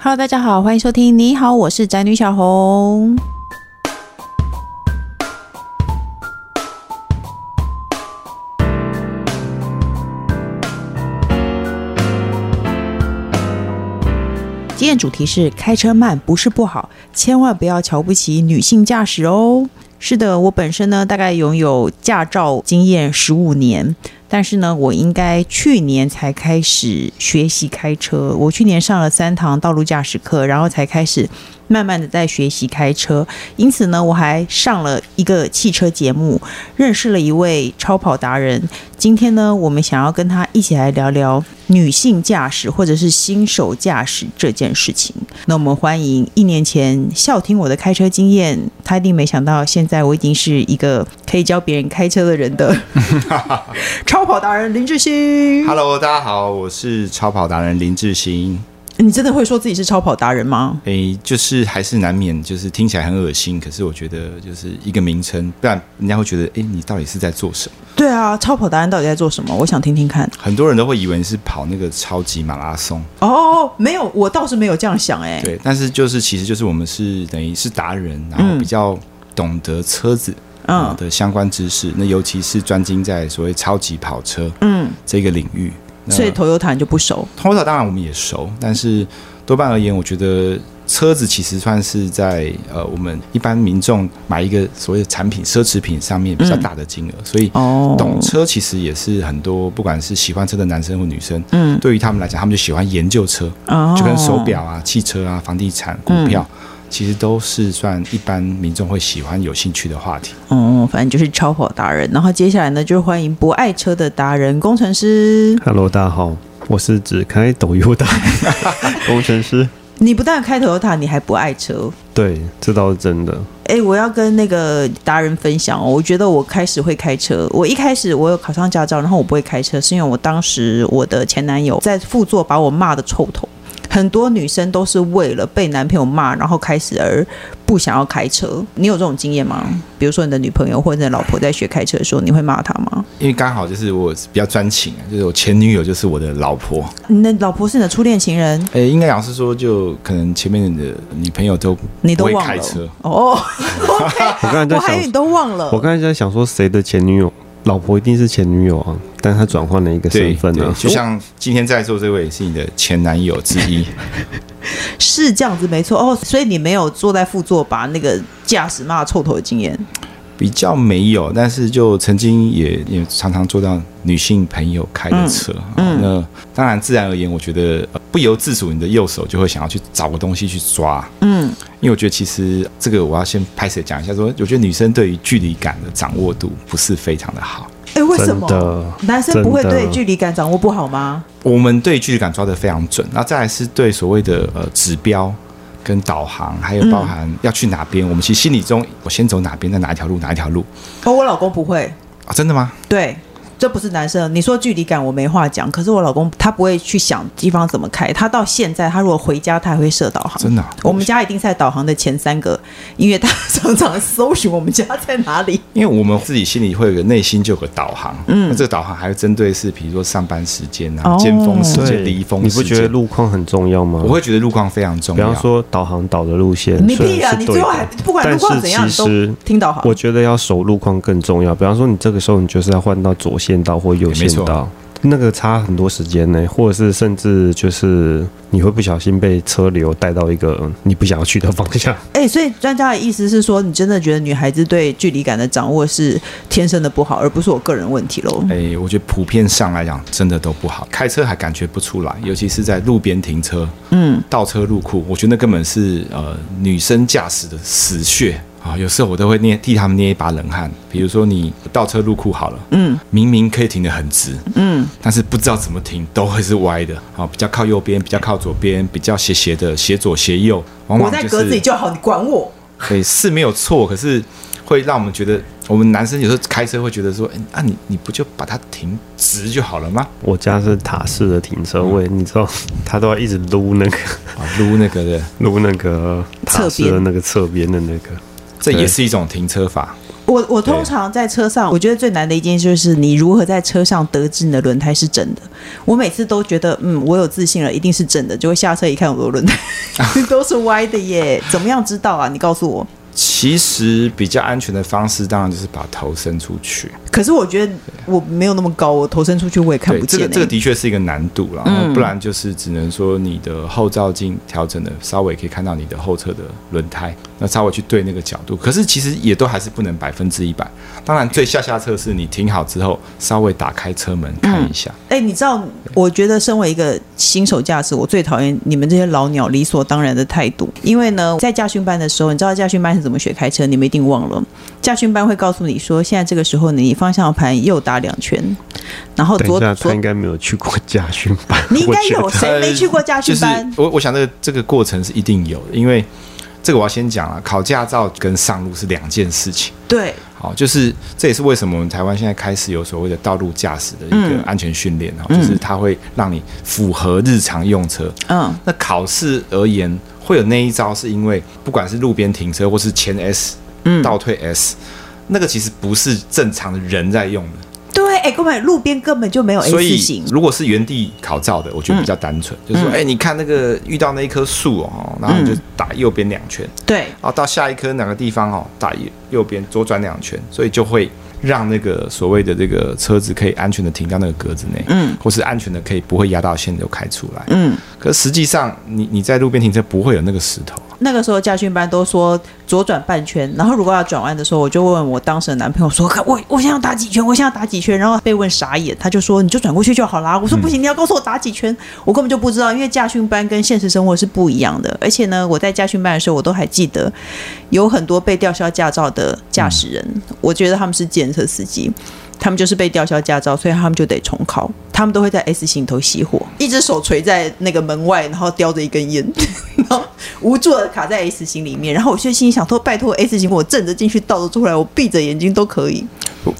Hello，大家好，欢迎收听。你好，我是宅女小红。今天主题是开车慢不是不好，千万不要瞧不起女性驾驶哦。是的，我本身呢，大概拥有驾照经验十五年。但是呢，我应该去年才开始学习开车。我去年上了三堂道路驾驶课，然后才开始慢慢的在学习开车。因此呢，我还上了一个汽车节目，认识了一位超跑达人。今天呢，我们想要跟他一起来聊聊女性驾驶或者是新手驾驶这件事情。那我们欢迎一年前笑听我的开车经验，他一定没想到现在我已经是一个可以教别人开车的人的。超跑达人林志兴，Hello，大家好，我是超跑达人林志兴。你真的会说自己是超跑达人吗？诶，就是还是难免，就是听起来很恶心。可是我觉得就是一个名称，不然人家会觉得，诶，你到底是在做什么？对啊，超跑达人到底在做什么？我想听听看。很多人都会以为是跑那个超级马拉松。哦，没有，我倒是没有这样想。诶，对，但是就是其实就是我们是等于是达人，然后比较懂得车子。嗯嗯的相关知识，那尤其是专精在所谓超级跑车，嗯，这个领域，所以 Toyota 就不熟。Toyota 当然我们也熟，但是多半而言，我觉得车子其实算是在呃我们一般民众买一个所谓的产品奢侈品上面比较大的金额，嗯、所以懂车其实也是很多不管是喜欢车的男生或女生，嗯，对于他们来讲，他们就喜欢研究车，哦、就跟手表啊、汽车啊、房地产、股票。嗯其实都是算一般民众会喜欢、有兴趣的话题。嗯，反正就是超跑达人。然后接下来呢，就是欢迎不爱车的达人工程师。Hello，大家好，我是只开 Toyota 工程师。你不但开 Toyota，你还不爱车？对，这倒是真的。哎，我要跟那个达人分享哦。我觉得我开始会开车，我一开始我有考上驾照，然后我不会开车，是因为我当时我的前男友在副座把我骂的臭头。很多女生都是为了被男朋友骂，然后开始而不想要开车。你有这种经验吗？比如说你的女朋友或者你的老婆在学开车的时候，你会骂她吗？因为刚好就是我比较专情，就是我前女友就是我的老婆。你的老婆是你的初恋情人？诶，应该老是说，就可能前面的女朋友都你都忘了开车哦。我刚才在想，我还以为你都忘了。我刚才在想说，谁的前女友？老婆一定是前女友啊，但他转换了一个身份呢、啊，就像今天在座这位是你的前男友之一，是这样子没错哦。所以你没有坐在副座把那个驾驶骂臭头的经验。比较没有，但是就曾经也也常常坐到女性朋友开的车。嗯，那当然自然而言，我觉得不由自主，你的右手就会想要去找个东西去抓。嗯，因为我觉得其实这个我要先拍摄讲一下说，说我觉得女生对于距离感的掌握度不是非常的好。哎，为什么？男生不会对距离感掌握不好吗？我们对距离感抓得非常准，那再来是对所谓的呃指标。跟导航，还有包含要去哪边，嗯、我们其实心里中，我先走哪边，在哪一条路，哪一条路。哦，我老公不会啊，真的吗？对。这不是男生，你说距离感我没话讲。可是我老公他不会去想地方怎么开，他到现在他如果回家他还会设导航。真的、啊，我们家一定在导航的前三个，因为他常常搜寻我们家在哪里。因为我们自己心里会有个内心就有个导航，嗯，那这个导航还会针对是比如说上班时间啊、尖峰时间、离峰时间。你不觉得路况很重要吗？我会觉得路况非常重要。比方说导航导的路线，你必然你最后还不管路况怎样，你都听导航。我觉得要守路况更重要。比方说你这个时候你就是要换到左线道或右线。知道那个差很多时间呢，或者是甚至就是你会不小心被车流带到一个你不想要去的方向。哎，所以专家的意思是说，你真的觉得女孩子对距离感的掌握是天生的不好，而不是我个人问题喽？哎，我觉得普遍上来讲，真的都不好。开车还感觉不出来，尤其是在路边停车，嗯，倒车入库，我觉得那根本是呃女生驾驶的死穴。啊，有时候我都会捏替他们捏一把冷汗。比如说你倒车入库好了，嗯，明明可以停得很直，嗯，但是不知道怎么停，都会是歪的。啊，比较靠右边，比较靠左边，比较斜斜的，斜左斜右，往往、就是、我在格子里就好，你管我？对，是没有错，可是会让我们觉得，我们男生有时候开车会觉得说，哎，啊你你不就把它停直就好了吗？我家是塔式的停车位，嗯、你知道，他都要一直撸那个，撸那个的，撸那个塔式的那个侧边的那个。这也是一种停车法，我我通常在车上，我觉得最难的一件事就是你如何在车上得知你的轮胎是真的。我每次都觉得，嗯，我有自信了，一定是真的，就会下车一看，我的轮胎 都是歪的耶，怎么样知道啊？你告诉我。其实比较安全的方式，当然就是把头伸出去。可是我觉得我没有那么高，我头伸出去我也看不见。这个这个的确是一个难度了，嗯，不然就是只能说你的后照镜调整的稍微可以看到你的后侧的轮胎，那稍微去对那个角度。可是其实也都还是不能百分之一百。当然最下下策是你停好之后稍微打开车门看一下。哎、嗯欸，你知道，我觉得身为一个新手驾驶，我最讨厌你们这些老鸟理所当然的态度。因为呢，在驾训班的时候，你知道驾训班是怎么学开车？你们一定忘了，驾训班会告诉你说，现在这个时候你方向盘右打两圈，然后左。他应该没有去过驾训班。你应该有，谁没去过驾训班？呃就是、我我想这个这个过程是一定有的，因为这个我要先讲了，考驾照跟上路是两件事情。对，好，就是这也是为什么我们台湾现在开始有所谓的道路驾驶的一个安全训练哈，嗯、就是它会让你符合日常用车。嗯，那考试而言。会有那一招，是因为不管是路边停车或是前 S，嗯，倒退 S，那个其实不是正常的人在用的。对，哎，根本，路边根本就没有 S 型。所以如果是原地考照的，我觉得比较单纯，嗯、就是说，哎，你看那个遇到那一棵树哦，然后你就打右边两圈，对、嗯，然后到下一棵哪个地方哦，打右右边左转两圈，所以就会。让那个所谓的这个车子可以安全的停到那个格子内，嗯，或是安全的可以不会压到线就开出来，嗯。可实际上，你你在路边停车不会有那个石头。那个时候驾训班都说左转半圈，然后如果要转弯的时候，我就问我当时的男朋友说：“我我现在要打几圈？我现在要打几圈？”然后被问傻眼，他就说：“你就转过去就好啦。”我说：“不行，你要告诉我打几圈。”我根本就不知道，因为驾训班跟现实生活是不一样的。而且呢，我在驾训班的时候，我都还记得有很多被吊销驾照的驾驶人，嗯、我觉得他们是检测司机。他们就是被吊销驾照，所以他们就得重考。他们都会在 S 型头熄火，一只手垂在那个门外，然后叼着一根烟，然后无助的卡在 S 型里面。然后我就心里想说：“拜托，S 型我正着进去，倒着出来，我闭着眼睛都可以。”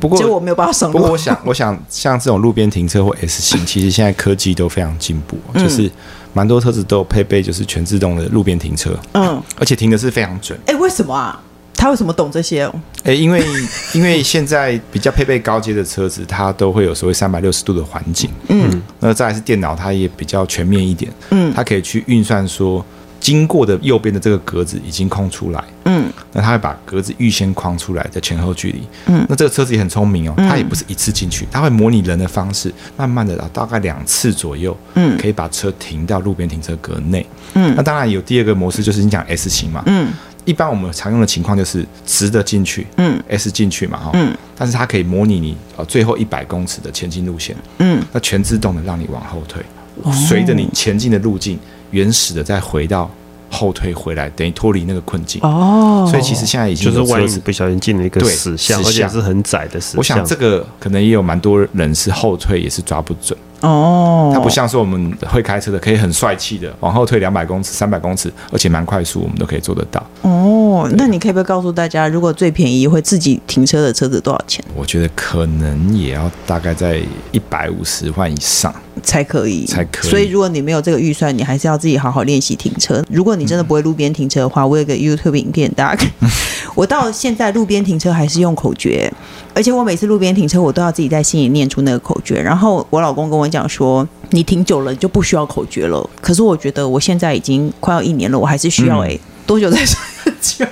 不过，结果我没有办法上路。不过，我想，我想像这种路边停车或 S 型，其实现在科技都非常进步，就是蛮多车子都有配备，就是全自动的路边停车。嗯，而且停的是非常准。哎，为什么啊？他为什么懂这些？哦诶，因为 因为现在比较配备高阶的车子，它都会有所谓三百六十度的环境。嗯，那再来是电脑，它也比较全面一点。嗯，它可以去运算说，经过的右边的这个格子已经空出来。嗯，那它会把格子预先框出来的前后距离。嗯，那这个车子也很聪明哦，它也不是一次进去，它会模拟人的方式，慢慢的大概两次左右，嗯，可以把车停到路边停车格内。嗯，那当然有第二个模式，就是你讲 S 型嘛。嗯。一般我们常用的情况就是直的进去，嗯，S 进去嘛，哈，嗯，但是它可以模拟你呃最后一百公尺的前进路线，嗯，那全自动的让你往后退，随着你前进的路径，原始的再回到后退回来，等于脱离那个困境，哦，所以其实现在已经就是万一不小心进了一个死巷，而且是很窄的死巷，我想这个可能也有蛮多人是后退也是抓不准。哦，它不像是我们会开车的，可以很帅气的往后退两百公尺、三百公尺，而且蛮快速，我们都可以做得到。哦，对那你可以不可以告诉大家，如果最便宜会自己停车的车子多少钱？我觉得可能也要大概在一百五十万以上才可以，才可以。所以如果你没有这个预算，你还是要自己好好练习停车。如果你真的不会路边停车的话，我有个 YouTube 影片，大家看。我到现在路边停车还是用口诀。而且我每次路边停车，我都要自己在心里念出那个口诀。然后我老公跟我讲说：“你停久了就不需要口诀了。”可是我觉得我现在已经快要一年了，我还是需要。哎、欸，多久才算久？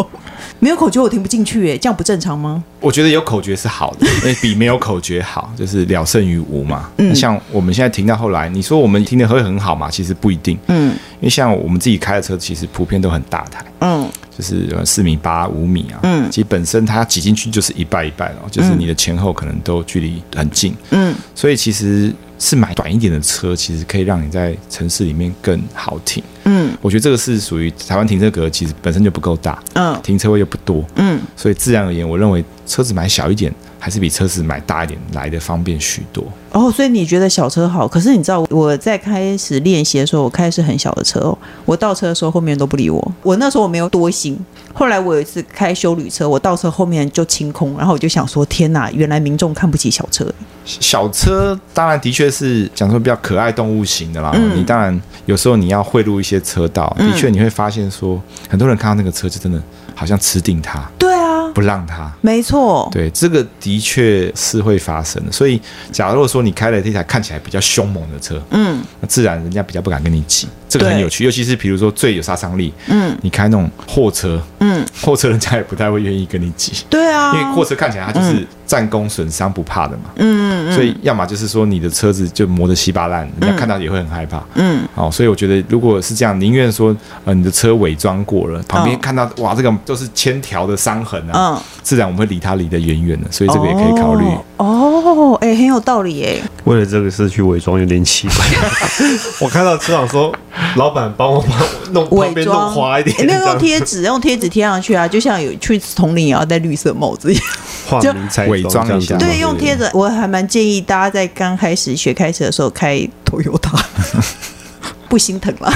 没有口诀我听不进去，哎，这样不正常吗？我觉得有口诀是好的，因 为比没有口诀好，就是了胜于无嘛。嗯，像我们现在停到后来，你说我们停的会很好嘛？其实不一定。嗯，因为像我们自己开的车，其实普遍都很大台。嗯。就是四米八五米啊，嗯，其实本身它挤进去就是一半一半哦，就是你的前后可能都距离很近，嗯，所以其实是买短一点的车，其实可以让你在城市里面更好停，嗯，我觉得这个是属于台湾停车格，其实本身就不够大，嗯，停车位又不多，嗯，所以自然而言，我认为车子买小一点。还是比车子买大一点来的方便许多哦，所以你觉得小车好？可是你知道我在开始练习的时候，我开的是很小的车哦。我倒车的时候，后面都不理我。我那时候我没有多心。后来我有一次开修旅车，我倒车后面就清空，然后我就想说：天哪，原来民众看不起小车。小车当然的确是讲说比较可爱动物型的啦。嗯、你当然有时候你要贿赂一些车道，的确你会发现说，很多人看到那个车就真的好像吃定他。对啊。不让他。没错，对，这个的确是会发生的。所以，假如说你开了这台看起来比较凶猛的车，嗯，那自然人家比较不敢跟你挤。这个很有趣，尤其是比如说最有杀伤力，嗯，你开那种货车，嗯，货车人家也不太会愿意跟你挤。对啊，因为货车看起来它就是战功损伤不怕的嘛，嗯，所以要么就是说你的车子就磨得稀巴烂，人家看到也会很害怕，嗯，哦，所以我觉得如果是这样，宁愿说呃你的车伪装过了，旁边看到哇这个都是千条的伤痕啊，自然我们会离它离得远远的，所以这个也可以考虑。哦，哎，很有道理哎。为了这个事去伪装有点奇怪。我看到车长说。老板帮我把弄旁边弄花一点，欸，那个用贴纸，用贴纸贴上去啊，就像有去丛林也要戴绿色帽子一样，就伪装一下。对，用贴纸，我还蛮建议大家在刚开始学开车的时候开 Toyota，不心疼了。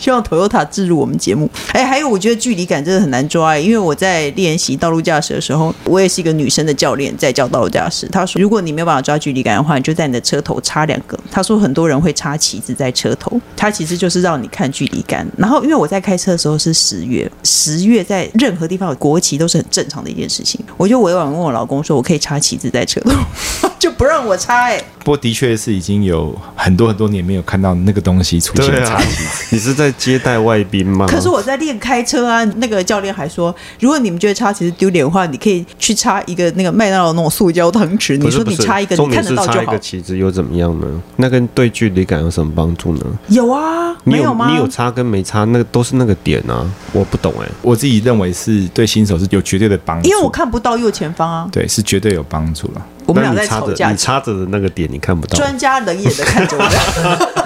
希望 Toyota 置入我们节目。哎，还有，我觉得距离感真的很难抓，因为我在练习道路驾驶的时候，我也是一个女生的教练，在教道路驾驶。他说，如果你没有办法抓距离感的话，你就在你的车头插两个。他说，很多人会插旗子在车头，他其实就是让你看距离感。然后，因为我在开车的时候是十月，十月在任何地方有国旗都是很正常的一件事情。我就委婉问我老公说，我可以插旗子在车头，就不让我插。哎，不过的确是已经有很多很多年没有看到那个东西出现插旗子。啊、你是在？接待外宾吗？可是我在练开车啊，那个教练还说，如果你们觉得插旗子丢脸的话，你可以去插一个那个麦当劳那种塑胶汤匙。你说你插一个，你看得到就好。插一个旗子又怎么样呢？那跟对距离感有什么帮助呢？有啊，你有，没有吗？你有插跟没插，那个都是那个点啊。我不懂哎、欸，我自己认为是对新手是有绝对的帮助，因为我看不到右前方啊。对，是绝对有帮助了。我们俩在吵架，你插着的那个点你看不到。专家冷眼的看着我。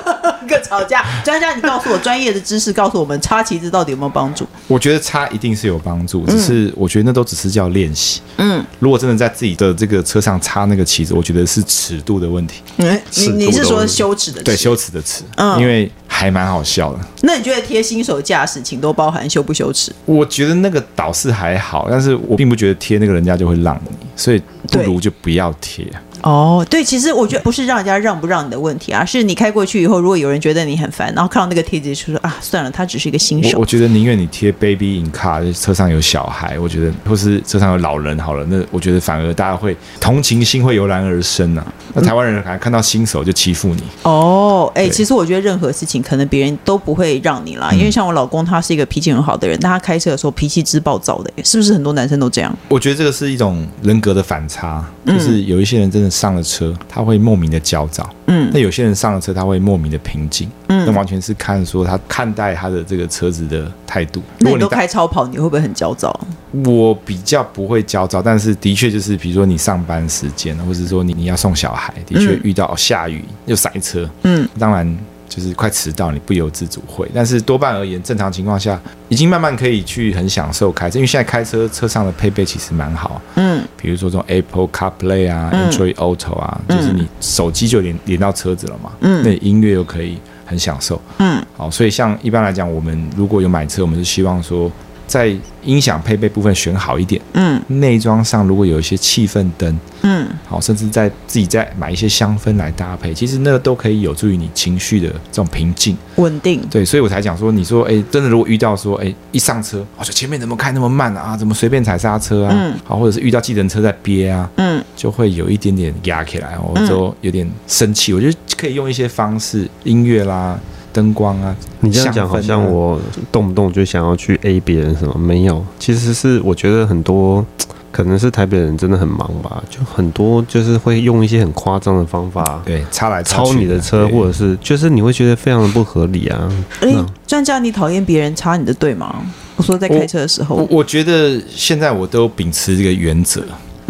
一个吵架，专家，你告诉我专业的知识，告诉我们插旗子到底有没有帮助？我觉得插一定是有帮助，只是我觉得那都只是叫练习。嗯，如果真的在自己的这个车上插那个旗子，我觉得是尺度的问题。嗯，你你是说羞耻的？对，羞耻的耻。嗯，因为还蛮好笑的。那你觉得贴新手驾驶，请多包含羞不羞耻？我觉得那个倒是还好，但是我并不觉得贴那个人家就会让你，所以不如就不要贴。哦，对，其实我觉得不是让人家让不让你的问题啊，是你开过去以后，如果有人觉得你很烦，然后看到那个贴纸就说啊，算了，他只是一个新手。我，我觉得宁愿你贴 “baby in car”，车上有小孩，我觉得或是车上有老人好了，那我觉得反而大家会同情心会油然而生啊。那台湾人还看到新手就欺负你。哦，哎，其实我觉得任何事情可能别人都不会让你啦，因为像我老公他是一个脾气很好的人，但他开车的时候脾气之暴躁的，是不是很多男生都这样？我觉得这个是一种人格的反差，就是有一些人真的上了车。他会莫名的焦躁，嗯，那有些人上了车，他会莫名的平静，嗯，那完全是看说他看待他的这个车子的态度。那你都开超跑，你会不会很焦躁？我比较不会焦躁，但是的确就是，比如说你上班时间，或者说你你要送小孩，的确遇到下雨又塞车，嗯，当然。就是快迟到，你不由自主会，但是多半而言，正常情况下已经慢慢可以去很享受开车，因为现在开车车上的配备其实蛮好，嗯，比如说这种 Apple CarPlay 啊、嗯、Android Auto 啊，就是你手机就连连到车子了嘛，嗯，那音乐又可以很享受，嗯，好，所以像一般来讲，我们如果有买车，我们是希望说。在音响配备部分选好一点，嗯，内装上如果有一些气氛灯，嗯，好，甚至在自己再买一些香氛来搭配，其实那个都可以有助于你情绪的这种平静、稳定。对，所以我才讲说，你说，哎，真的如果遇到说，哎，一上车，我说前面怎么开那么慢啊？怎么随便踩刹车啊？嗯，好，或者是遇到计程车在憋啊，嗯，就会有一点点压起来，我就有点生气。我觉得可以用一些方式，音乐啦。灯光啊，你这样讲好像我动不动就想要去 A 别人什么？没有，其实是我觉得很多可能是台北人真的很忙吧，就很多就是会用一些很夸张的方法，对，插来超你的车，或者是就是你会觉得非常的不合理啊。哎，专家，你讨厌别人插你的队吗？我说在开车的时候，我，我觉得现在我都秉持这个原则，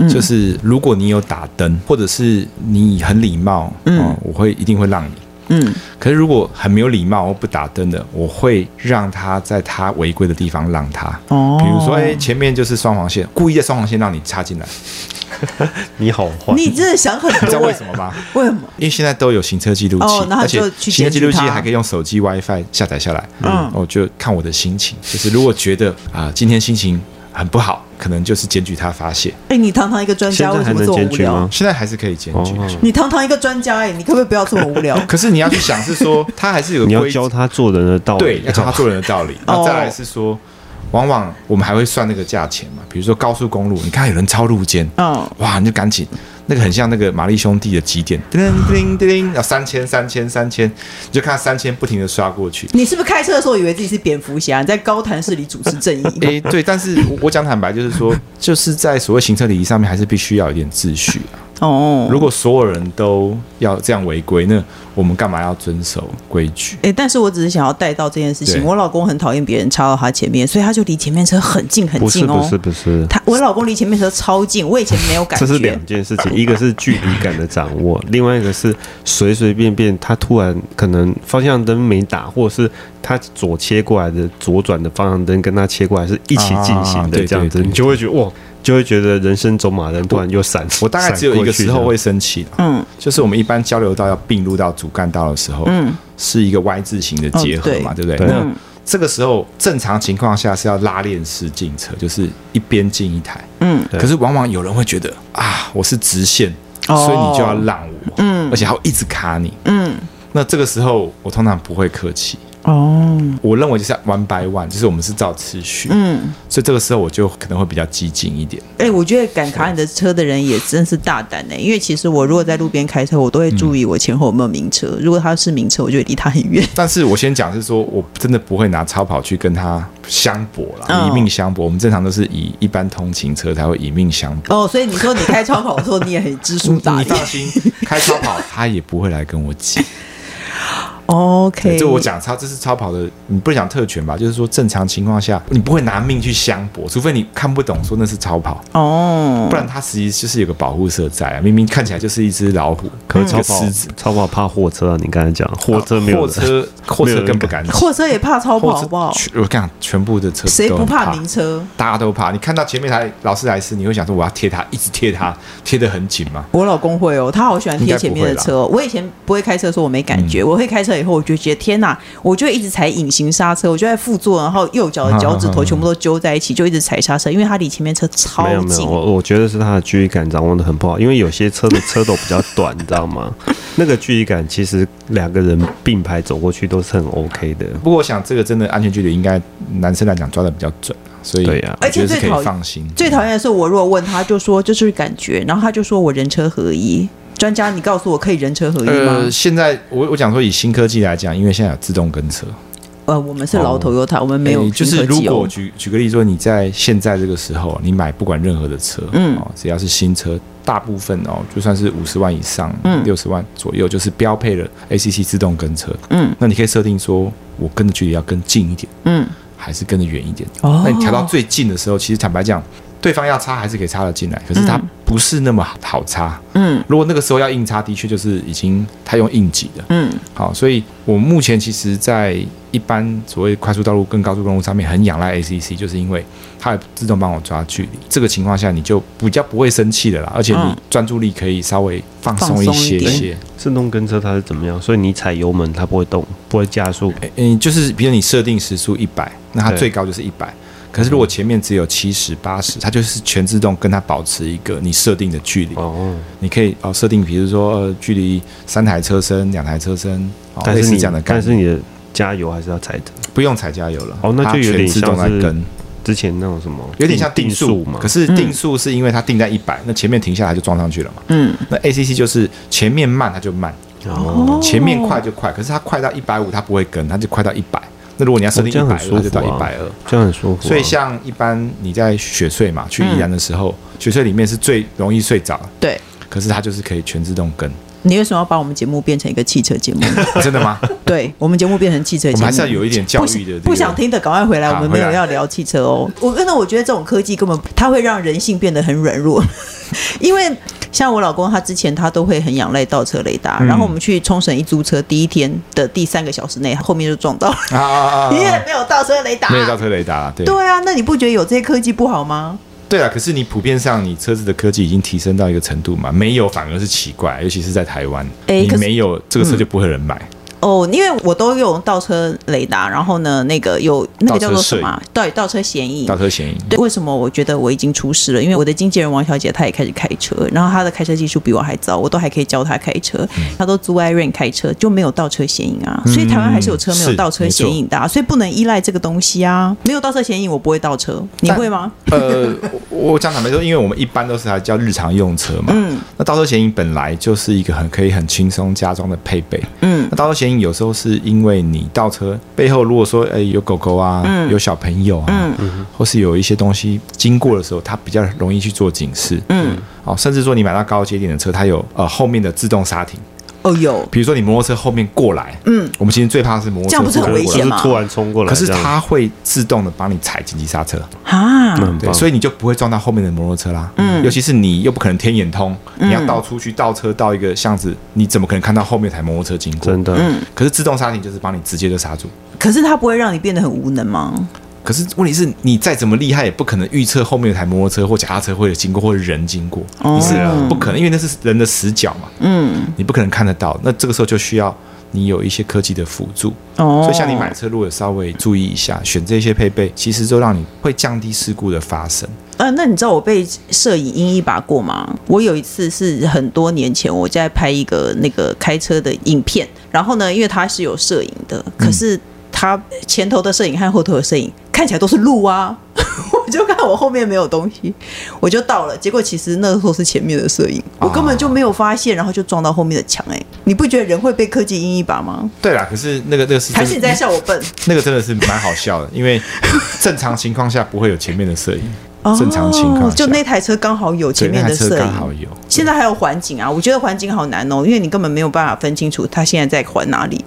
就是如果你有打灯，或者是你很礼貌，嗯，我会一定会让你。嗯，可是如果很没有礼貌或不打灯的，我会让他在他违规的地方让他。哦，比如说，哎，前面就是双黄线，故意在双黄线让你插进来。你好坏，你真的想很多。你知道为什么吗？为什么？因为现在都有行车记录器，而且行车记录器还可以用手机 WiFi 下载下来。嗯，我就看我的心情，就是如果觉得啊，今天心情。很不好，可能就是检举他发泄。哎，你堂堂一个专家，为什么这么无聊？现在还是可以检举。你堂堂一个专家，哎，你可不可以不要这么无聊？可是你要去想，是说他还是有 你要教他做人的道理，对，要教他做人的道理。然后再来是说，往往我们还会算那个价钱嘛。比如说高速公路，你看有人超路肩，嗯，哇，你就赶紧。那个很像那个玛丽兄弟的几点，叮叮叮叮，啊三千三千三千，你就看三千不停的刷过去。你是不是开车的时候以为自己是蝙蝠侠？你在高谈市里主持正义？哎、欸，对，但是我讲坦白，就是说，就是在所谓行车礼仪上面，还是必须要有一点秩序啊。哦，如果所有人都要这样违规，那我们干嘛要遵守规矩？哎、欸，但是我只是想要带到这件事情。我老公很讨厌别人插到他前面，所以他就离前面车很近很近哦。不是不是不是，他我老公离前面车超近，我以前没有感觉。这是两件事情，一个是距离感的掌握，另外一个是随随便便他突然可能方向灯没打，或者是他左切过来的左转的方向灯跟他切过来是一起进行的这样子，你就会觉得哇。就会觉得人生走马灯突然又闪。我大概只有一个时候会生气，嗯，就是我们一般交流道要并入到主干道的时候，嗯，是一个 Y 字形的结合嘛，对。不对？那这个时候正常情况下是要拉链式进车，就是一边进一台，嗯，可是往往有人会觉得啊，我是直线，所以你就要让我，嗯，而且还会一直卡你，嗯，那这个时候我通常不会客气。哦，我认为就是 one by one，就是我们是照次序，嗯，所以这个时候我就可能会比较激进一点。哎、欸，我觉得敢卡你的车的人也真是大胆呢，因为其实我如果在路边开车，我都会注意我前后有没有名车，如果他是名车，我就会离他很远。但是我先讲是说，我真的不会拿超跑去跟他相搏了，以命相搏。我们正常都是以一般通勤车才会以命相搏。哦，所以你说你开超跑的时候，你也很知书达理。你放心，开超跑他也不会来跟我挤。OK，这我讲超，这是超跑的，你不是讲特权吧？就是说正常情况下，你不会拿命去相搏，除非你看不懂说那是超跑哦，不然它实际就是有个保护色在啊。明明看起来就是一只老虎，可是超跑狮子，超跑怕货车啊！你刚才讲货车没有，货车货车更不敢，货车也怕超跑，好不好？我跟你讲，全部的车谁不怕名车？大家都怕。你看到前面台劳斯莱斯，你会想说我要贴它，一直贴它，贴得很紧吗？我老公会哦，他好喜欢贴前面的车。我以前不会开车，说我没感觉。我会开车以后，我就觉得天。天呐，我就一直踩隐形刹车，我就在副座，然后右脚的脚趾头全部都揪在一起，就一直踩刹车，因为他离前面车超近。没有没有，我我觉得是他的距离感掌握的很不好，因为有些车的车斗比较短，你知道吗？那个距离感其实两个人并排走过去都是很 OK 的。不过我想这个真的安全距离应该男生来讲抓的比较准，所以对呀，而且最可以放心。最讨厌的是我如果问他就说就是感觉，然后他就说我人车合一。专家，你告诉我可以人车合一吗？呃，现在我我讲说以新科技来讲，因为现在有自动跟车。呃，我们是老 Toyota，我们没有、哦欸。就是如果举举个例子说，你在现在这个时候，你买不管任何的车，嗯，哦，只要是新车，大部分哦，就算是五十万以上，嗯，六十万左右，就是标配了 ACC 自动跟车，嗯，那你可以设定说，我跟的距离要更近一点，嗯，还是跟的远一点。哦，那你调到最近的时候，其实坦白讲。对方要插还是可以插得进来，可是它不是那么好插。嗯，如果那个时候要硬插，的确就是已经他用硬挤的。嗯，好，所以我目前其实，在一般所谓快速道路跟高速公路上面，很仰赖 ACC，就是因为它自动帮我抓距离。这个情况下，你就比较不会生气的啦，而且你专注力可以稍微放松一些。一些。自动跟车它是。怎么样？所以你踩油门它不会动，不会加速。嗯，就是。比如你设定时速一百，那它最高就是。一百。可是如果前面只有七十八十，它就是全自动跟它保持一个你设定的距离。哦，你可以哦设定，比如说呃距离三台车身、两台车身，但是你这样的，但是你的加油还是要踩的，不用踩加油了。哦，那就有点像是跟之前那种什么，有点像定速嘛。可是定速是因为它定在一百，那前面停下来就撞上去了嘛。嗯，那 ACC 就是前面慢它就慢，哦，前面快就快，可是它快到一百五它不会跟，它就快到一百。那如果你要设定一百二，就到一百二，这样很舒服。所以像一般你在雪隧嘛，去宜兰的时候，雪隧里面是最容易睡着。对，可是它就是可以全自动跟。你为什么要把我们节目变成一个汽车节目？真的吗？对，我们节目变成汽车节目，我们还是要有一点教育的。不想听的赶快回来，我们没有要聊汽车哦。我真的我觉得这种科技根本它会让人性变得很软弱，因为。像我老公，他之前他都会很仰赖倒车雷达，嗯、然后我们去冲绳一租车，第一天的第三个小时内，后面就撞到了，啊、因为没有倒车雷达，没有倒车雷达，对对啊，那你不觉得有这些科技不好吗？对啊，可是你普遍上，你车子的科技已经提升到一个程度嘛，没有反而是奇怪，尤其是在台湾，欸、你没有这个车就不会有人买。哦，因为我都用倒车雷达，然后呢，那个有那个叫做什么？对，倒车嫌疑。倒车嫌疑。对，为什么我觉得我已经出事了？因为我的经纪人王小姐她也开始开车，然后她的开车技术比我还糟，我都还可以教她开车。她都租 iRent 开车，就没有倒车嫌疑啊。所以台湾还是有车没有倒车显影的，所以不能依赖这个东西啊。没有倒车嫌疑，我不会倒车。你会吗？呃，我讲坦白说，因为我们一般都是还叫日常用车嘛。嗯。那倒车嫌疑本来就是一个很可以很轻松加装的配备。嗯。那倒车显影有时候是因为你倒车背后，如果说哎有狗狗啊，嗯、有小朋友啊，嗯、或是有一些东西经过的时候，它比较容易去做警示。嗯。哦，甚至说你买到高阶点的车，它有呃后面的自动刹停。哦，有，比如说你摩托车后面过来，嗯，我们其实最怕的是摩托车，这样不是很危险吗？突然冲过来，可是它会自动的帮你踩紧急刹车啊，对，所以你就不会撞到后面的摩托车啦。嗯，尤其是你又不可能天眼通，你要倒出去倒车到一个巷子，你怎么可能看到后面台摩托车经过？真的，嗯，可是自动刹停就是帮你直接就刹住。可是它不会让你变得很无能吗？可是问题是你再怎么厉害，也不可能预测后面有台摩托车或脚踏车会有经过，或者人经过，你是不可能，因为那是人的死角嘛。嗯，你不可能看得到。那这个时候就需要你有一些科技的辅助。哦，所以像你买车，如果稍微注意一下，选这些配备，其实就让你会降低事故的发生。呃，那你知道我被摄影阴一把过吗？我有一次是很多年前，我在拍一个那个开车的影片，然后呢，因为它是有摄影的，可是它前头的摄影和后头的摄影。看起来都是路啊，我就看我后面没有东西，我就到了。结果其实那个时候是前面的摄影，我根本就没有发现，然后就撞到后面的墙。哎，你不觉得人会被科技阴一把吗？对啦，可是那个那个是还是你在笑我笨？那个真的是蛮好笑的，因为正常情况下不会有前面的摄影。正常情况下，就那台车刚好有前面的摄影，刚好有。现在还有环境啊，我觉得环境好难哦，因为你根本没有办法分清楚他现在在环哪里。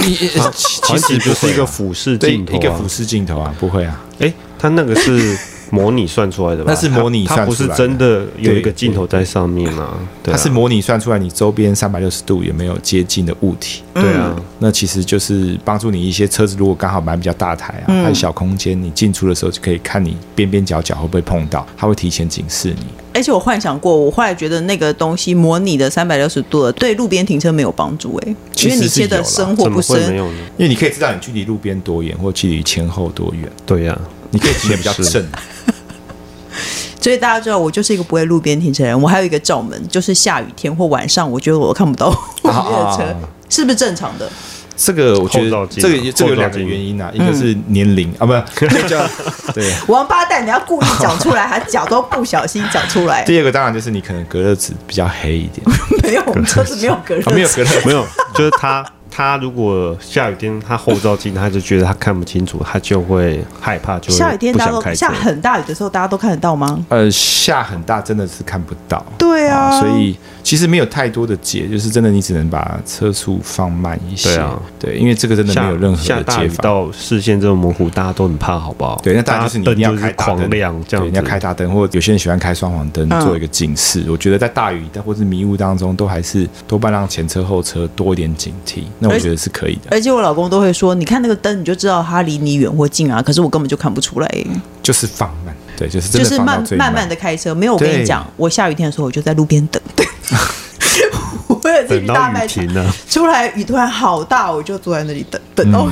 其实不是一个俯视镜头，一个俯视镜头啊，不会啊。哎，他那个是模拟算出来的吧？那是模拟算出来的，它不是真的有一个镜头在上面啊。它是模拟算出来你周边三百六十度有没有接近的物体。对啊，那其实就是帮助你一些车子，如果刚好买比较大台啊，还有小空间，你进出的时候就可以看你边边角角会不会碰到，它会提前警示你。而且我幻想过，我后来觉得那个东西模拟的三百六十度的，对路边停车没有帮助哎，因为你切的深或不深，因为你可以知道你距离路边多远，或距离前后多远。对呀，你可以切比较正。所以大家知道，我就是一个不会路边停车人。我还有一个罩门，就是下雨天或晚上，我觉得我看不到后面的车，是不是正常的？这个我觉得，这个这个有两个原因啊，一个是年龄啊，不，叫对王八蛋，你要故意讲出来，还脚都不小心讲出来。第二个当然就是你可能隔热纸比较黑一点，没有，我们车子没有隔热，没有隔热，没有，就是它。他如果下雨天，他后照镜他就觉得他看不清楚，他就会害怕，就下雨天大家都下很大雨的时候，大家都看得到吗？呃，下很大真的是看不到。对啊，啊，所以其实没有太多的解，就是真的你只能把车速放慢一些。对啊，对，因为这个真的没有任何的解法。到视线这么模糊，大家都很怕，好不好？对，那大家就是你一定要开狂亮，这样你要开大灯，或者有些人喜欢开双黄灯做一个警示。嗯、我觉得在大雨或者迷雾当中，都还是多半让前车后车多一点警惕。那我觉得是可以的。而且我老公都会说：“你看那个灯，你就知道它离你远或近啊。”可是我根本就看不出来。就是放慢，对，就是就是慢慢慢的开车。没有，我跟你讲，我下雨天的时候，我就在路边等。对，我也是大雨停了，出来雨突然好大，我就坐在那里等，等到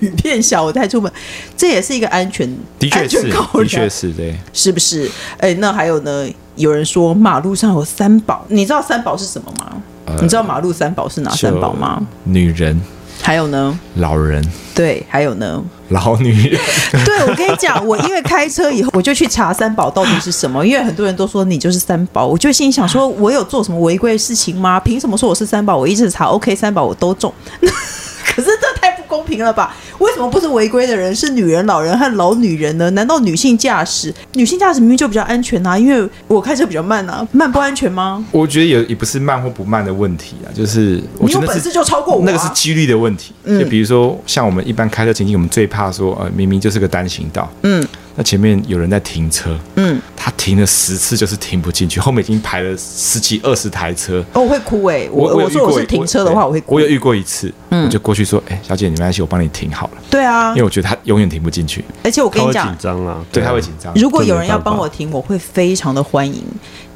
雨变小，我再出门。这也是一个安全，的确是，的确是，对，是不是？哎，那还有呢？有人说马路上有三宝，你知道三宝是什么吗？你知道马路三宝是哪三宝吗？女人。还有呢，老人。对，还有呢，老女人。对，我跟你讲，我因为开车以后，我就去查三宝到底是什么，因为很多人都说你就是三宝，我就心里想说，我有做什么违规的事情吗？凭什么说我是三宝？我一直查，OK，三宝我都中。可是这太不公平了吧？为什么不是违规的人是女人、老人和老女人呢？难道女性驾驶？女性驾驶明明就比较安全啊？因为我开车比较慢啊，慢不安全吗？我觉得也也不是慢或不慢的问题啊，就是我觉得你有本事就超过我，啊，那个是几率的问题。就比如说像我们一般开车情景，我们最怕说呃明明就是个单行道，嗯。那前面有人在停车，嗯，他停了十次就是停不进去，后面已经排了十几二十台车，哦，我会哭哎，我我说我是停车的话，我会哭。我有遇过一次，嗯，我就过去说，哎，小姐，你没关系，我帮你停好了。对啊，因为我觉得他永远停不进去，而且我跟你讲，紧张啊，对，他会紧张。如果有人要帮我停，我会非常的欢迎。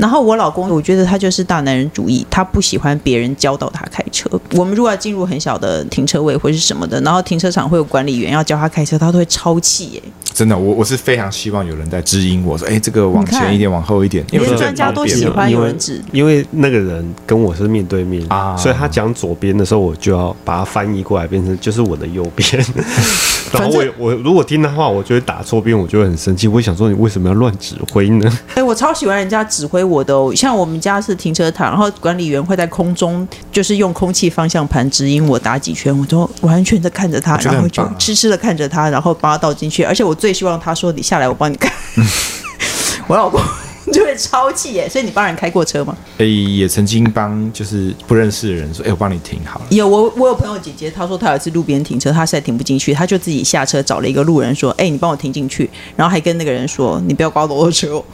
然后我老公，我觉得他就是大男人主义，他不喜欢别人教导他开车。我们如果要进入很小的停车位或是什么的，然后停车场会有管理员要教他开车，他都会超气耶。真的，我我是非常希望有人在指引我说，哎，这个往前一点，往后一点。因为专家都喜欢有人指，因为那个人跟我是面对面啊，所以他讲左边的时候，我就要把它翻译过来，变成就是我的右边。然后我我如果听的话，我就会打错边，我就会很生气。我会想说，你为什么要乱指挥呢？哎，我超喜欢人家指挥我的哦。像我们家是停车场，然后管理员会在空中就是用空气方向盘指引我打几圈，我都完全的看着他，然后就痴痴的看着他，然后把他倒进去。而且我最希望他说：“你下来，我帮你看。” 我老公。就会超气耶，所以你帮人开过车吗？哎，也曾经帮就是不认识的人说，哎，我帮你停好了。有我，我有朋友姐姐，她说她有一次路边停车，她实在停不进去，她就自己下车找了一个路人说，哎，你帮我停进去，然后还跟那个人说，你不要刮我的车哦。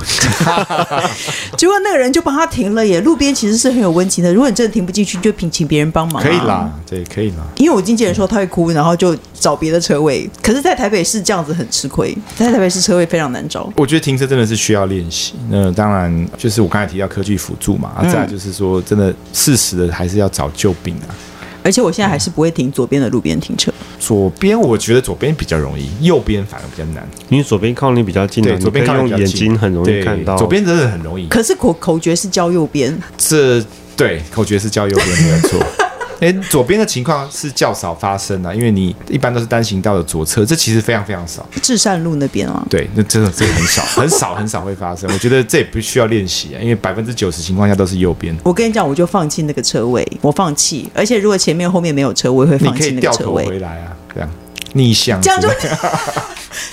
结果那个人就帮他停了耶。路边其实是很有温情的，如果你真的停不进去，就请请别人帮忙啊。可以啦，对，可以啦。因为我经纪人说他会哭，然后就找别的车位。可是，在台北市这样子很吃亏，在台北市车位非常难找。我觉得停车真的是需要练习。那当然就。是我刚才提到科技辅助嘛，啊，再来就是说，真的适时的还是要找救兵啊。而且我现在还是不会停左边的路边停车。左边我觉得左边比较容易，右边反而比较难。因为左边靠你比较近，对，左边靠用眼睛很容易看到。左边真的很容易。可是口口诀是教右边，这对口诀是教右边没有错。哎，左边的情况是较少发生啊，因为你一般都是单行道的左侧，这其实非常非常少。至善路那边啊，对，那真的这个很少，很少很少会发生。我觉得这也不需要练习啊，因为百分之九十情况下都是右边。我跟你讲，我就放弃那个车位，我放弃。而且如果前面后面没有车，我也会放弃那个车位。你可以掉头回来啊，这样逆向。这样就。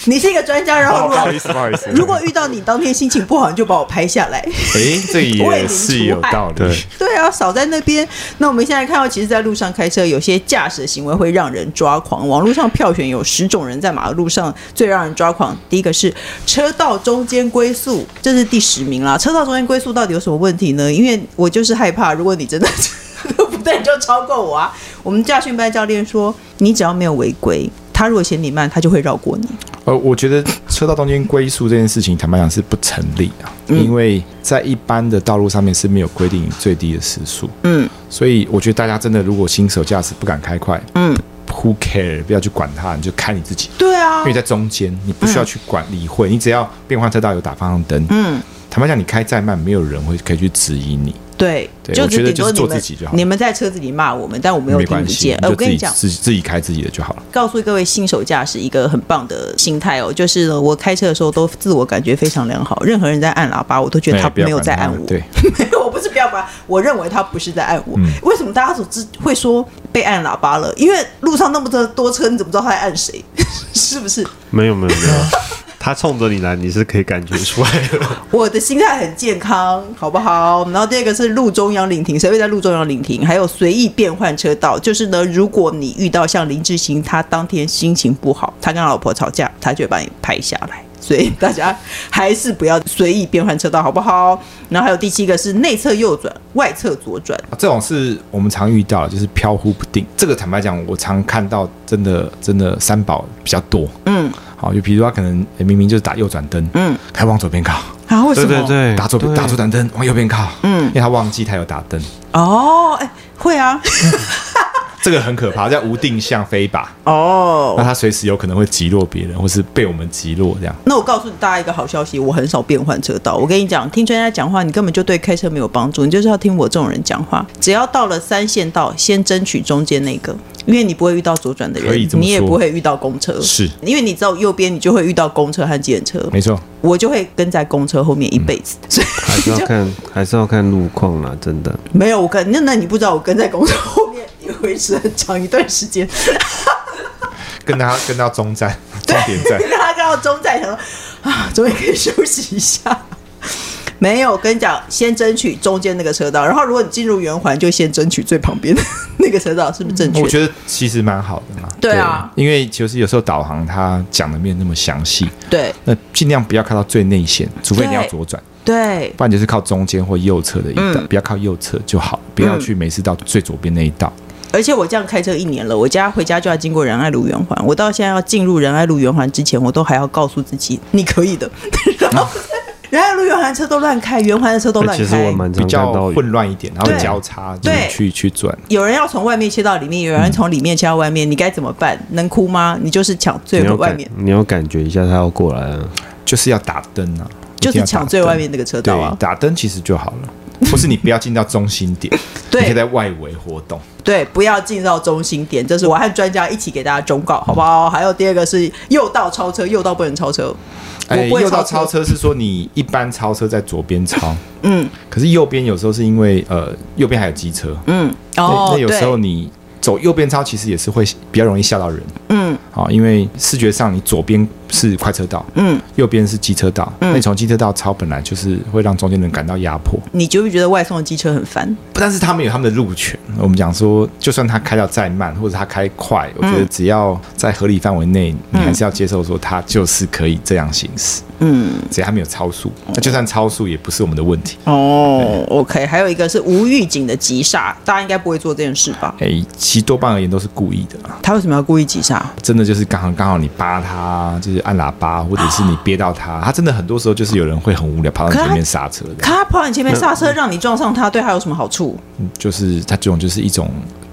你是一个专家，然后如果不好意思，不好意思，如果遇到你当天心情不好，你就把我拍下来。哎，这也是有道理。对，啊，少在那边。那我们现在看到，其实，在路上开车，有些驾驶的行为会让人抓狂。网络上票选有十种人在马路上最让人抓狂。第一个是车道中间龟速，这是第十名啦。车道中间龟速到底有什么问题呢？因为我就是害怕，如果你真的 不对，你就超过我啊。我们驾训班教练说，你只要没有违规。他如果嫌你慢，他就会绕过你。呃，我觉得车道中间龟速这件事情，坦白讲是不成立啊，嗯、因为在一般的道路上面是没有规定最低的时速。嗯，所以我觉得大家真的如果新手驾驶不敢开快，嗯，Who care？不要去管他，你就开你自己。对啊，因为在中间你不需要去管理会，嗯、你只要变换车道有打方向灯，嗯，坦白讲你开再慢，没有人会可以去质疑你。对，对就是做自己就好。你们在车子里骂我们，但我没有听不见。我跟你讲，自己自己开自己的就好了。告诉各位新手驾驶一个很棒的心态哦，就是我开车的时候都自我感觉非常良好。任何人在按喇叭，我都觉得他没有在按我。对，没有，我不是不要管，我认为他不是在按我。嗯、为什么大家总是会说被按喇叭了？因为路上那么多车，你怎么知道他在按谁？是不是？没有，没有，没有。他冲着你来，你是可以感觉出来的。我的心态很健康，好不好？然后第二个是路中央临停，谁会在路中央临停？还有随意变换车道，就是呢，如果你遇到像林志鑫，他当天心情不好，他跟老婆吵架，他就会把你拍下来。所以大家还是不要随意变换车道，好不好？然后还有第七个是内侧右转，外侧左转，这种是我们常遇到的，就是飘忽不定。这个坦白讲，我常看到，真的真的三宝比较多。嗯。好，就比如说他可能明明就是打右转灯，嗯，他往左边靠，啊，为什么？对对对，打左打左转灯往右边靠，嗯，因为他忘记他有打灯。哦，哎，会啊，这个很可怕，叫无定向飞靶。哦，那他随时有可能会击落别人，或是被我们击落这样。那我告诉你大家一个好消息，我很少变换车道。我跟你讲，听专家讲话，你根本就对开车没有帮助，你就是要听我这种人讲话。只要到了三线道，先争取中间那个。因为你不会遇到左转的人，你也不会遇到公车，是因为你知道右边你就会遇到公车和计程车，没错，我就会跟在公车后面一辈子，嗯、所以还是要看还是要看路况啦，真的没有我跟那那你不知道我跟在公车后维持很长一段时间，跟他跟到中站终点站，跟他 跟到中站，想说啊，终于可以休息一下。没有，跟你讲，先争取中间那个车道，然后如果你进入圆环，就先争取最旁边的 那个车道，是不是正确？我觉得其实蛮好的嘛。对啊，对，因为其实有时候导航它讲的没有那么详细。对，那尽量不要开到最内线，除非你要左转。对，不然就是靠中间或右侧的一道，嗯、不要靠右侧就好，不要去每次到最左边那一道。而且我这样开车一年了，我家回家就要经过仁爱路圆环，我到现在要进入仁爱路圆环之前，我都还要告诉自己，你可以的。然后仁爱路圆环车都乱开，圆环的车都乱开，其实我蛮比较混乱一点，然后交叉对去去转。有人要从外面切到里面，有人从里面切到外面，嗯、你该怎么办？能哭吗？你就是抢最外面你，你要感觉一下他要过来啊，就是要打灯啊，就是抢最外面那个车道啊，打灯其实就好了。不是你不要进到中心点，对，你可以在外围活动。对，不要进到中心点，这是我和专家一起给大家忠告，好不好？嗯、还有第二个是右道超车，右道不能超车。哎，右道超车。是说你一般超车在左边超，嗯，可是右边有时候是因为呃右边还有机车，嗯，哦，那有时候你。走右边超其实也是会比较容易吓到人，嗯，好，因为视觉上你左边是快车道，嗯，右边是机车道，嗯，那你从机车道超本来就是会让中间人感到压迫。你就会觉得外送的机车很烦，但是他们有他们的路权。我们讲说，就算他开到再慢或者他开快，我觉得只要在合理范围内，你还是要接受说他就是可以这样行驶，嗯，只要他没有超速，那就算超速也不是我们的问题。哦，OK，还有一个是无预警的急刹，大家应该不会做这件事吧？哎。其实多半而言都是故意的。他为什么要故意急刹？真的就是刚好刚好你扒他，就是按喇叭，或者是你憋到他。他真的很多时候就是有人会很无聊跑到你前面刹车他跑到你前面刹车，让你撞上他，对他有什么好处？就是他这种就是一种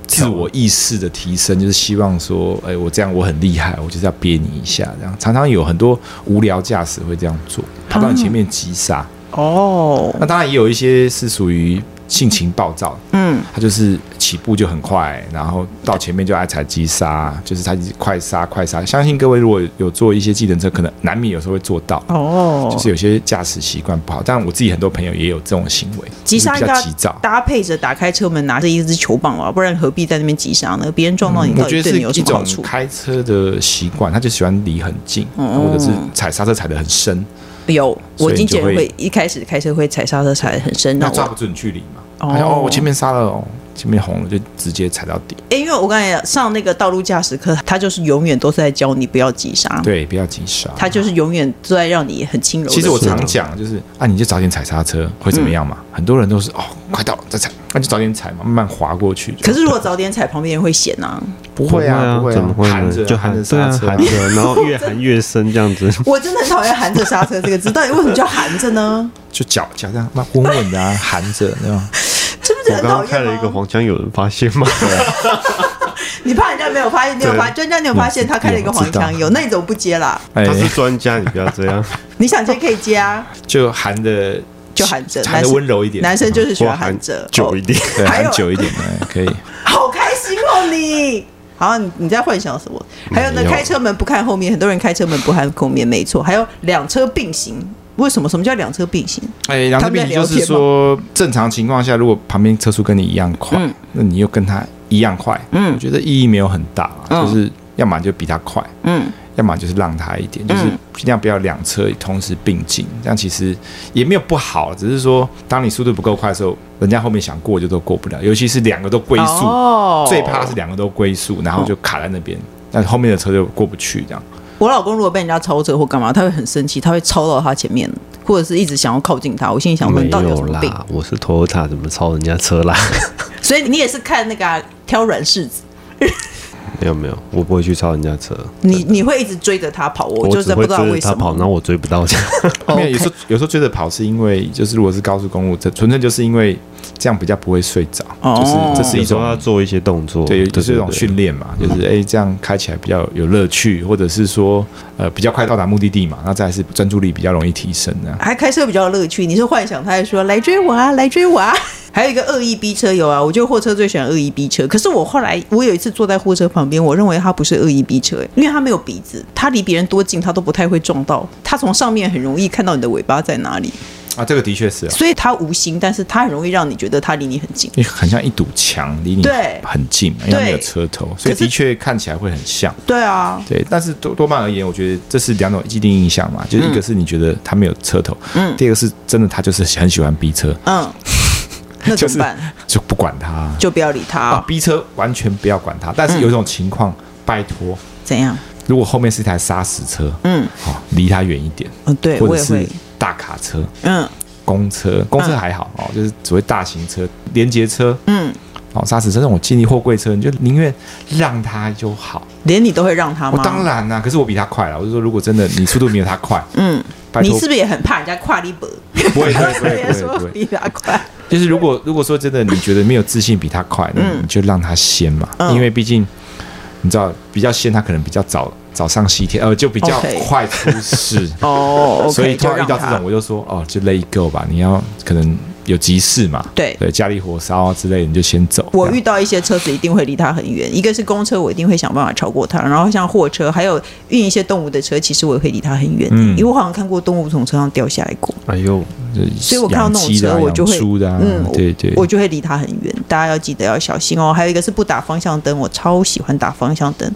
自我意识的提升，就是希望说，哎，我这样我很厉害，我就是要憋你一下。这样常常有很多无聊驾驶会这样做，跑到你前面急刹。哦，那当然也有一些是属于。性情暴躁，嗯，他就是起步就很快，然后到前面就爱踩急刹，就是他快刹快刹。相信各位如果有坐一些技能车，可能难免有时候会做到哦，就是有些驾驶习惯不好。但我自己很多朋友也有这种行为，急刹比较急躁，搭配着打开车门，拿着一支球棒啊，不然何必在那边急刹呢？别人撞到你，到底对你有什么好处？我觉得是一种开车的习惯，他就喜欢离很近，或者是踩刹车踩得很深。有，我经纪人会一开始开车会踩刹车踩得很深，那抓不准距离嘛。哦，哦，我前面刹了哦，前面红了就直接踩到底。哎，因为我刚才上那个道路驾驶课，他就是永远都是在教你不要急刹，对，不要急刹，他就是永远都在让你很轻柔。其实我常讲就是啊，你就早点踩刹车会怎么样嘛？很多人都是哦，快到了再踩，那就早点踩嘛，慢慢滑过去。可是如果早点踩，旁边人会嫌呐？不会啊，不会，怎么会？含着就含着刹车，含着，然后越含越深这样子。我真的很讨厌含着刹车这个字，到底为什么叫含着呢？就脚脚这样那稳稳的啊，含着对吧？我刚刚开了一个黄腔，有人发现吗？你怕人家没有发现？你有发专家？你有发现他开了一个黄腔？有，那你怎么不接啦？他是专家，你不要这样。你想接可以接啊，就含的，就含着，含的温柔一点。男生就是喜欢含着久一点，含久一点可以。好开心哦，你好，你你在幻想什么？还有呢，开车门不看后面，很多人开车门不看后面，没错。还有两车并行。为什么？什么叫两车并行？哎，两车并行就是说，正常情况下，如果旁边车速跟你一样快，嗯、那你又跟他一样快，嗯，我觉得意义没有很大，嗯、就是要么就比他快，嗯，要么就是让他一点，就是尽量不要两车同时并进，这样其实也没有不好，只是说，当你速度不够快的时候，人家后面想过就都过不了，尤其是两个都龟速，哦、最怕是两个都龟速，然后就卡在那边，那后面的车就过不去，这样。我老公如果被人家超车或干嘛，他会很生气，他会超到他前面，或者是一直想要靠近他。我心里想问，你到底有什么病？我是 Toyota，怎么超人家车啦？所以你也是看那个、啊、挑软柿子。没有没有，我不会去超人家车。你你会一直追着他跑，我就是不知道为什么。他跑，然后我追不到。没有，有时候有时候追着跑是因为，就是如果是高速公路，这纯粹就是因为这样比较不会睡着。就是这是一种要做一些动作，对，就是一种训练嘛。就是哎，这样开起来比较有乐趣，或者是说呃比较快到达目的地嘛。那再来是专注力比较容易提升的。还开车比较有乐趣，你是幻想他还说来追我啊，来追我啊。还有一个恶意逼车友啊，我觉得货车最喜欢恶意逼车。可是我后来，我有一次坐在货车旁边，我认为他不是恶意逼车，因为他没有鼻子，他离别人多近他都不太会撞到。他从上面很容易看到你的尾巴在哪里啊，这个的确是啊。所以他无形，但是他很容易让你觉得他离你很近，很像一堵墙离你对很近嘛，因为没有车头，所以的确看起来会很像。对啊，对，但是多多半而言，我觉得这是两种既定印象嘛，就是一个是你觉得他没有车头，嗯，第二个是真的他就是很喜欢逼车，嗯。那怎么办？就不管他，就不要理他。啊，逼车完全不要管他。但是有一种情况，拜托，怎样？如果后面是一台砂石车，嗯，好，离他远一点。嗯，对，或者是大卡车，嗯，公车，公车还好哦，就是所谓大型车、连接车，嗯，哦，砂石车那种精力货柜车，你就宁愿让他就好。连你都会让他吗？我当然啦、啊，可是我比他快了。我就说，如果真的你速度没有他快，嗯，你是不是也很怕人家跨你不？不会，不会，不会，不会，不会比他快。就是如果如果说真的你觉得没有自信比他快，那你就让他先嘛，嗯、因为毕竟你知道比较先，他可能比较早早上西天，呃，就比较快出事 哦。所以突然遇到这种，我就说哦，就 let it go 吧。你要可能。有急事嘛？对对，家里火烧啊之类的，你就先走。我遇到一些车子一定会离他很远，一个是公车，我一定会想办法超过他。然后像货车，还有运一些动物的车，其实我也会离他很远，嗯，因为我好像看过动物从车上掉下来过。哎呦，所以我看到那种车，我就会，啊、嗯，对对，我就会离他很远。大家要记得要小心哦。还有一个是不打方向灯，我超喜欢打方向灯。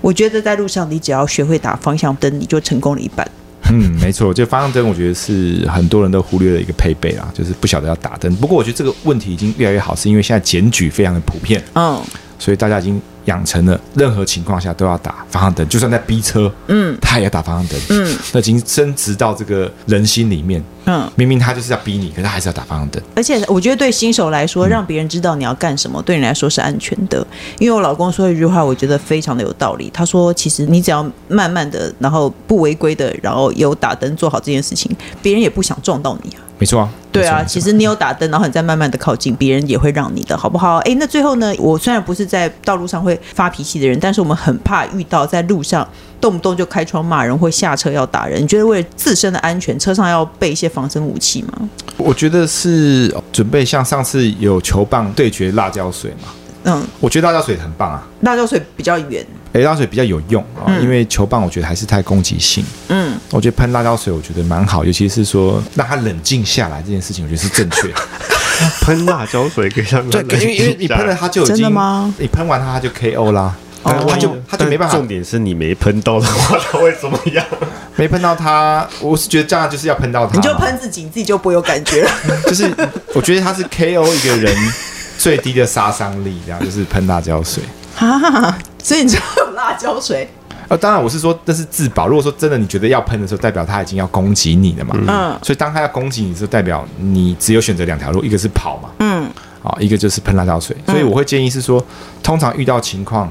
我觉得在路上，你只要学会打方向灯，你就成功了一半。嗯，没错，就方向灯，我觉得是很多人都忽略的一个配备啦，就是不晓得要打灯。不过我觉得这个问题已经越来越好，是因为现在检举非常的普遍，嗯，所以大家已经养成了任何情况下都要打方向灯，就算在逼车，嗯，他也要打方向灯，嗯，那已经深植到这个人心里面，嗯，明明他就是要逼你，可是他还是要打方向灯。而且我觉得对新手来说，让别人知道你要干什么，嗯、对你来说是安全的。因为我老公说一句话，我觉得非常的有道理。他说，其实你只要慢慢的，然后不违规的，然后有打灯做好这件事情，别人也不想撞到你啊。没错啊，对啊，其实你有打灯，然后你再慢慢的靠近，别人也会让你的，好不好？哎，那最后呢，我虽然不是在道路上会发脾气的人，但是我们很怕遇到在路上动不动就开窗骂人或下车要打人。你觉得为了自身的安全，车上要备一些防身武器吗？我觉得是准备像上次有球棒对决辣椒水嘛。嗯，我觉得辣椒水很棒啊，辣椒水比较远。哎，辣椒水比较有用啊，嗯、因为球棒我觉得还是太攻击性。嗯，我觉得喷辣椒水我觉得蛮好，尤其是说让他冷静下来这件事情，我觉得是正确的。喷辣椒水可以让他冷静下来。对，因为因为你喷了他就已经，真的吗？你喷完他他就 KO 啦，他就他就没办法。重点是你没喷到的话，他会怎么样？没喷到他，我是觉得这样就是要喷到他。你就喷自己，你自己就不会有感觉了。就是我觉得他是 KO 一个人最低的杀伤力，这样就是喷辣椒水。啊，所以你知道有辣椒水？呃，当然我是说这是自保。如果说真的你觉得要喷的时候，代表他已经要攻击你了嘛。嗯。所以当他要攻击你的时候，代表你只有选择两条路，一个是跑嘛。嗯。好，一个就是喷辣椒水。所以我会建议是说，通常遇到情况，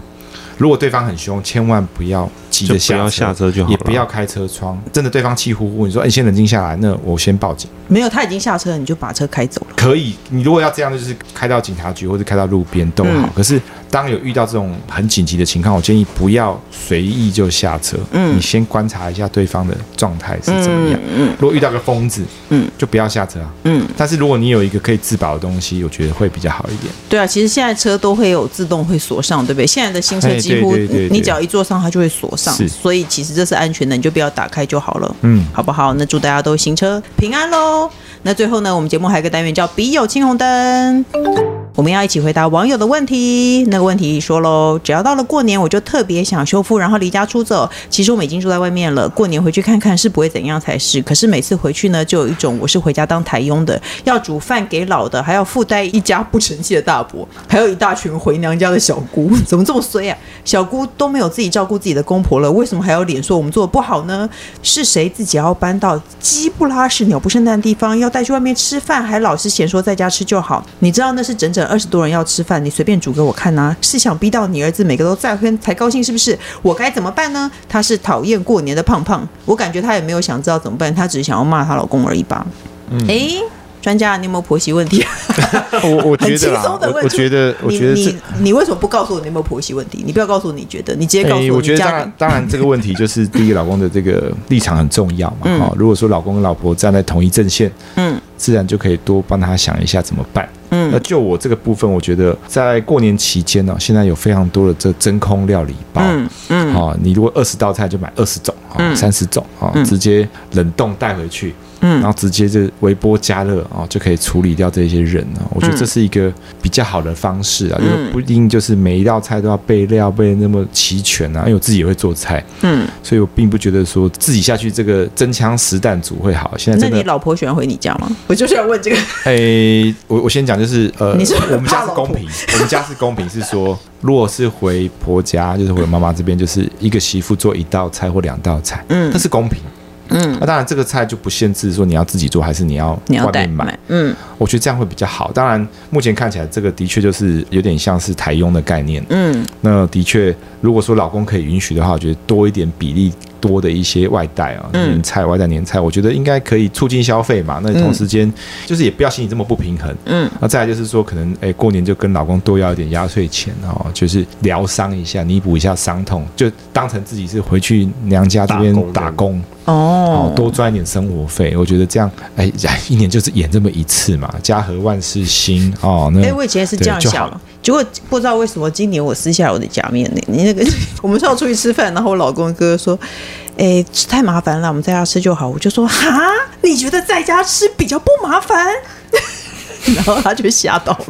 如果对方很凶，千万不要。就不要下车就好，也不要开车窗。真的，对方气呼呼，你说：“哎，你先冷静下来。”那我先报警。没有，他已经下车了，你就把车开走了。可以，你如果要这样，就是开到警察局或者开到路边都好。嗯、可是，当有遇到这种很紧急的情况，我建议不要随意就下车。嗯，你先观察一下对方的状态是怎么样。嗯，嗯，如果遇到个疯子，嗯，就不要下车啊。嗯，但是如果你有一个可以自保的东西，我觉得会比较好一点。对啊，其实现在车都会有自动会锁上，对不对？现在的新车几乎你只要一坐上，它就会锁上。是，所以其实。这是安全的，你就不要打开就好了，嗯，好不好？那祝大家都行车平安喽。那最后呢，我们节目还有一个单元叫“笔友青红灯”。我们要一起回答网友的问题。那个问题说喽，只要到了过年，我就特别想修复，然后离家出走。其实我们已经住在外面了，过年回去看看是不会怎样才是。可是每次回去呢，就有一种我是回家当台佣的，要煮饭给老的，还要附带一家不成器的大伯，还有一大群回娘家的小姑。怎么这么衰啊？小姑都没有自己照顾自己的公婆了，为什么还要脸说我们做的不好呢？是谁自己要搬到鸡不拉屎、鸟不生蛋的地方，要带去外面吃饭，还老是嫌说在家吃就好？你知道那是整整。二十多人要吃饭，你随便煮给我看呐、啊？是想逼到你儿子每个都再婚才高兴是不是？我该怎么办呢？他是讨厌过年的胖胖，我感觉他也没有想知道怎么办，他只是想要骂她老公而已吧。嗯，哎，专家，你有没有婆媳问题？我我觉得啦，我觉得，我觉得你你你为什么不告诉我你有没有婆媳问题？你不要告诉我你觉得，你直接告诉我。我觉得当然，当然这个问题就是第一个老公的这个立场很重要嘛。哈、嗯，如果说老公跟老婆站在同一阵线，嗯，自然就可以多帮他想一下怎么办。嗯，那就我这个部分，我觉得在过年期间呢，现在有非常多的这真空料理包，嗯嗯，啊，你如果二十道菜就买二十种啊，三十种啊，直接冷冻带回去。嗯，然后直接就微波加热啊，就可以处理掉这些人啊。我觉得这是一个比较好的方式啊，就是不一定就是每一道菜都要备料备那么齐全啊。因为我自己也会做菜，嗯，所以我并不觉得说自己下去这个真枪实弹煮会好。现在那你老婆喜欢回你家吗？我就是要问这个。哎，我我先讲就是呃，你是我们家是公平，我们家是公平，是说如果是回婆家，就是回妈妈这边，就是一个媳妇做一道菜或两道菜，嗯，那是公平。嗯，那当然这个菜就不限制说你要自己做还是你要外面买，买嗯，我觉得这样会比较好。当然，目前看起来这个的确就是有点像是台佣的概念，嗯，那的确，如果说老公可以允许的话，我觉得多一点比例。多的一些外带啊，年菜、外带年菜，我觉得应该可以促进消费嘛。那同时间，就是也不要心里这么不平衡。嗯，那再来就是说，可能哎，过年就跟老公多要一点压岁钱哦，就是疗伤一下，弥补一下伤痛，就当成自己是回去娘家这边打工哦，多赚一点生活费。我觉得这样，哎，一年就是演这么一次嘛，家和万事兴哦。那哎，我以前是这样想，结果不知道为什么今年我撕下我的假面呢？你那个，我们是要出去吃饭，然后我老公哥说。哎，太麻烦了，我们在家吃就好。我就说哈，你觉得在家吃比较不麻烦？然后他就吓到了。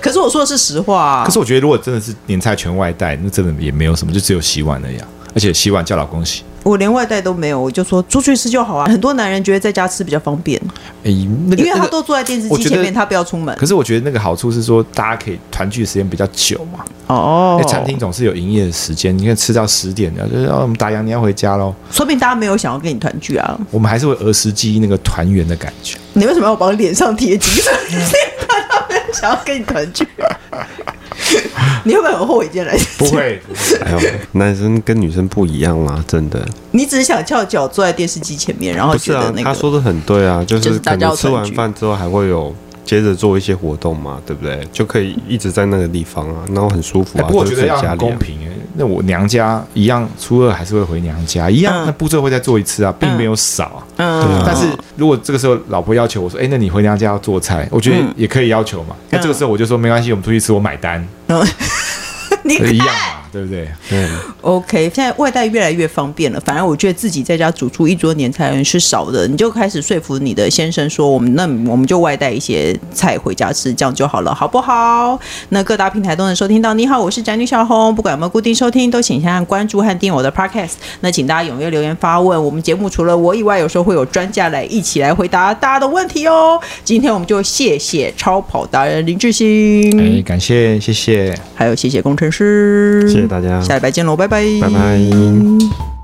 可是我说的是实话啊。可是我觉得，如果真的是年菜全外带，那真的也没有什么，就只有洗碗了呀。而且洗碗叫老公洗。我连外带都没有，我就说出去吃就好啊。很多男人觉得在家吃比较方便，哎，那个、因为他都坐在电视机前面，他不要出门。可是我觉得那个好处是说，大家可以团聚的时间比较久嘛。哦，餐厅总是有营业的时间，你看吃到十点了，就是哦，我们打烊你要回家喽。说不定大家没有想要跟你团聚啊。我们还是会儿时记忆那个团圆的感觉。你为什么要往脸上贴金？想要跟你团聚。你会不会很后悔进来？不会，不会。哎呦，男生跟女生不一样啦，真的。你只是想翘脚坐在电视机前面，然后觉得那个。他说的很对啊，就是可能吃完饭之后还会有接着做一些活动嘛，对不对？就可以一直在那个地方啊，然后很舒服啊。不过我觉得要很公平哎，那我娘家一样，初二还是会回娘家，一样那步骤会再做一次啊，并没有少啊。嗯。但是如果这个时候老婆要求我说，哎，那你回娘家要做菜，我觉得也可以要求嘛。那这个时候我就说没关系，我们出去吃，我买单。你看一样嘛，对不对？对。OK，现在外带越来越方便了。反而我觉得自己在家煮出一桌年菜人是少的，你就开始说服你的先生说，我们那我们就外带一些菜回家吃，这样就好了，好不好？那各大平台都能收听到。你好，我是宅女小红。不管有没有固定收听，都请先按关注和订阅我的 Podcast。那请大家踊跃留言发问。我们节目除了我以外，有时候会有专家来一起来回答大家的问题哦。今天我们就谢谢超跑达人林志兴，哎，感谢，谢谢，还有谢谢工程师，谢谢大家，下礼拜见喽，拜拜，拜拜。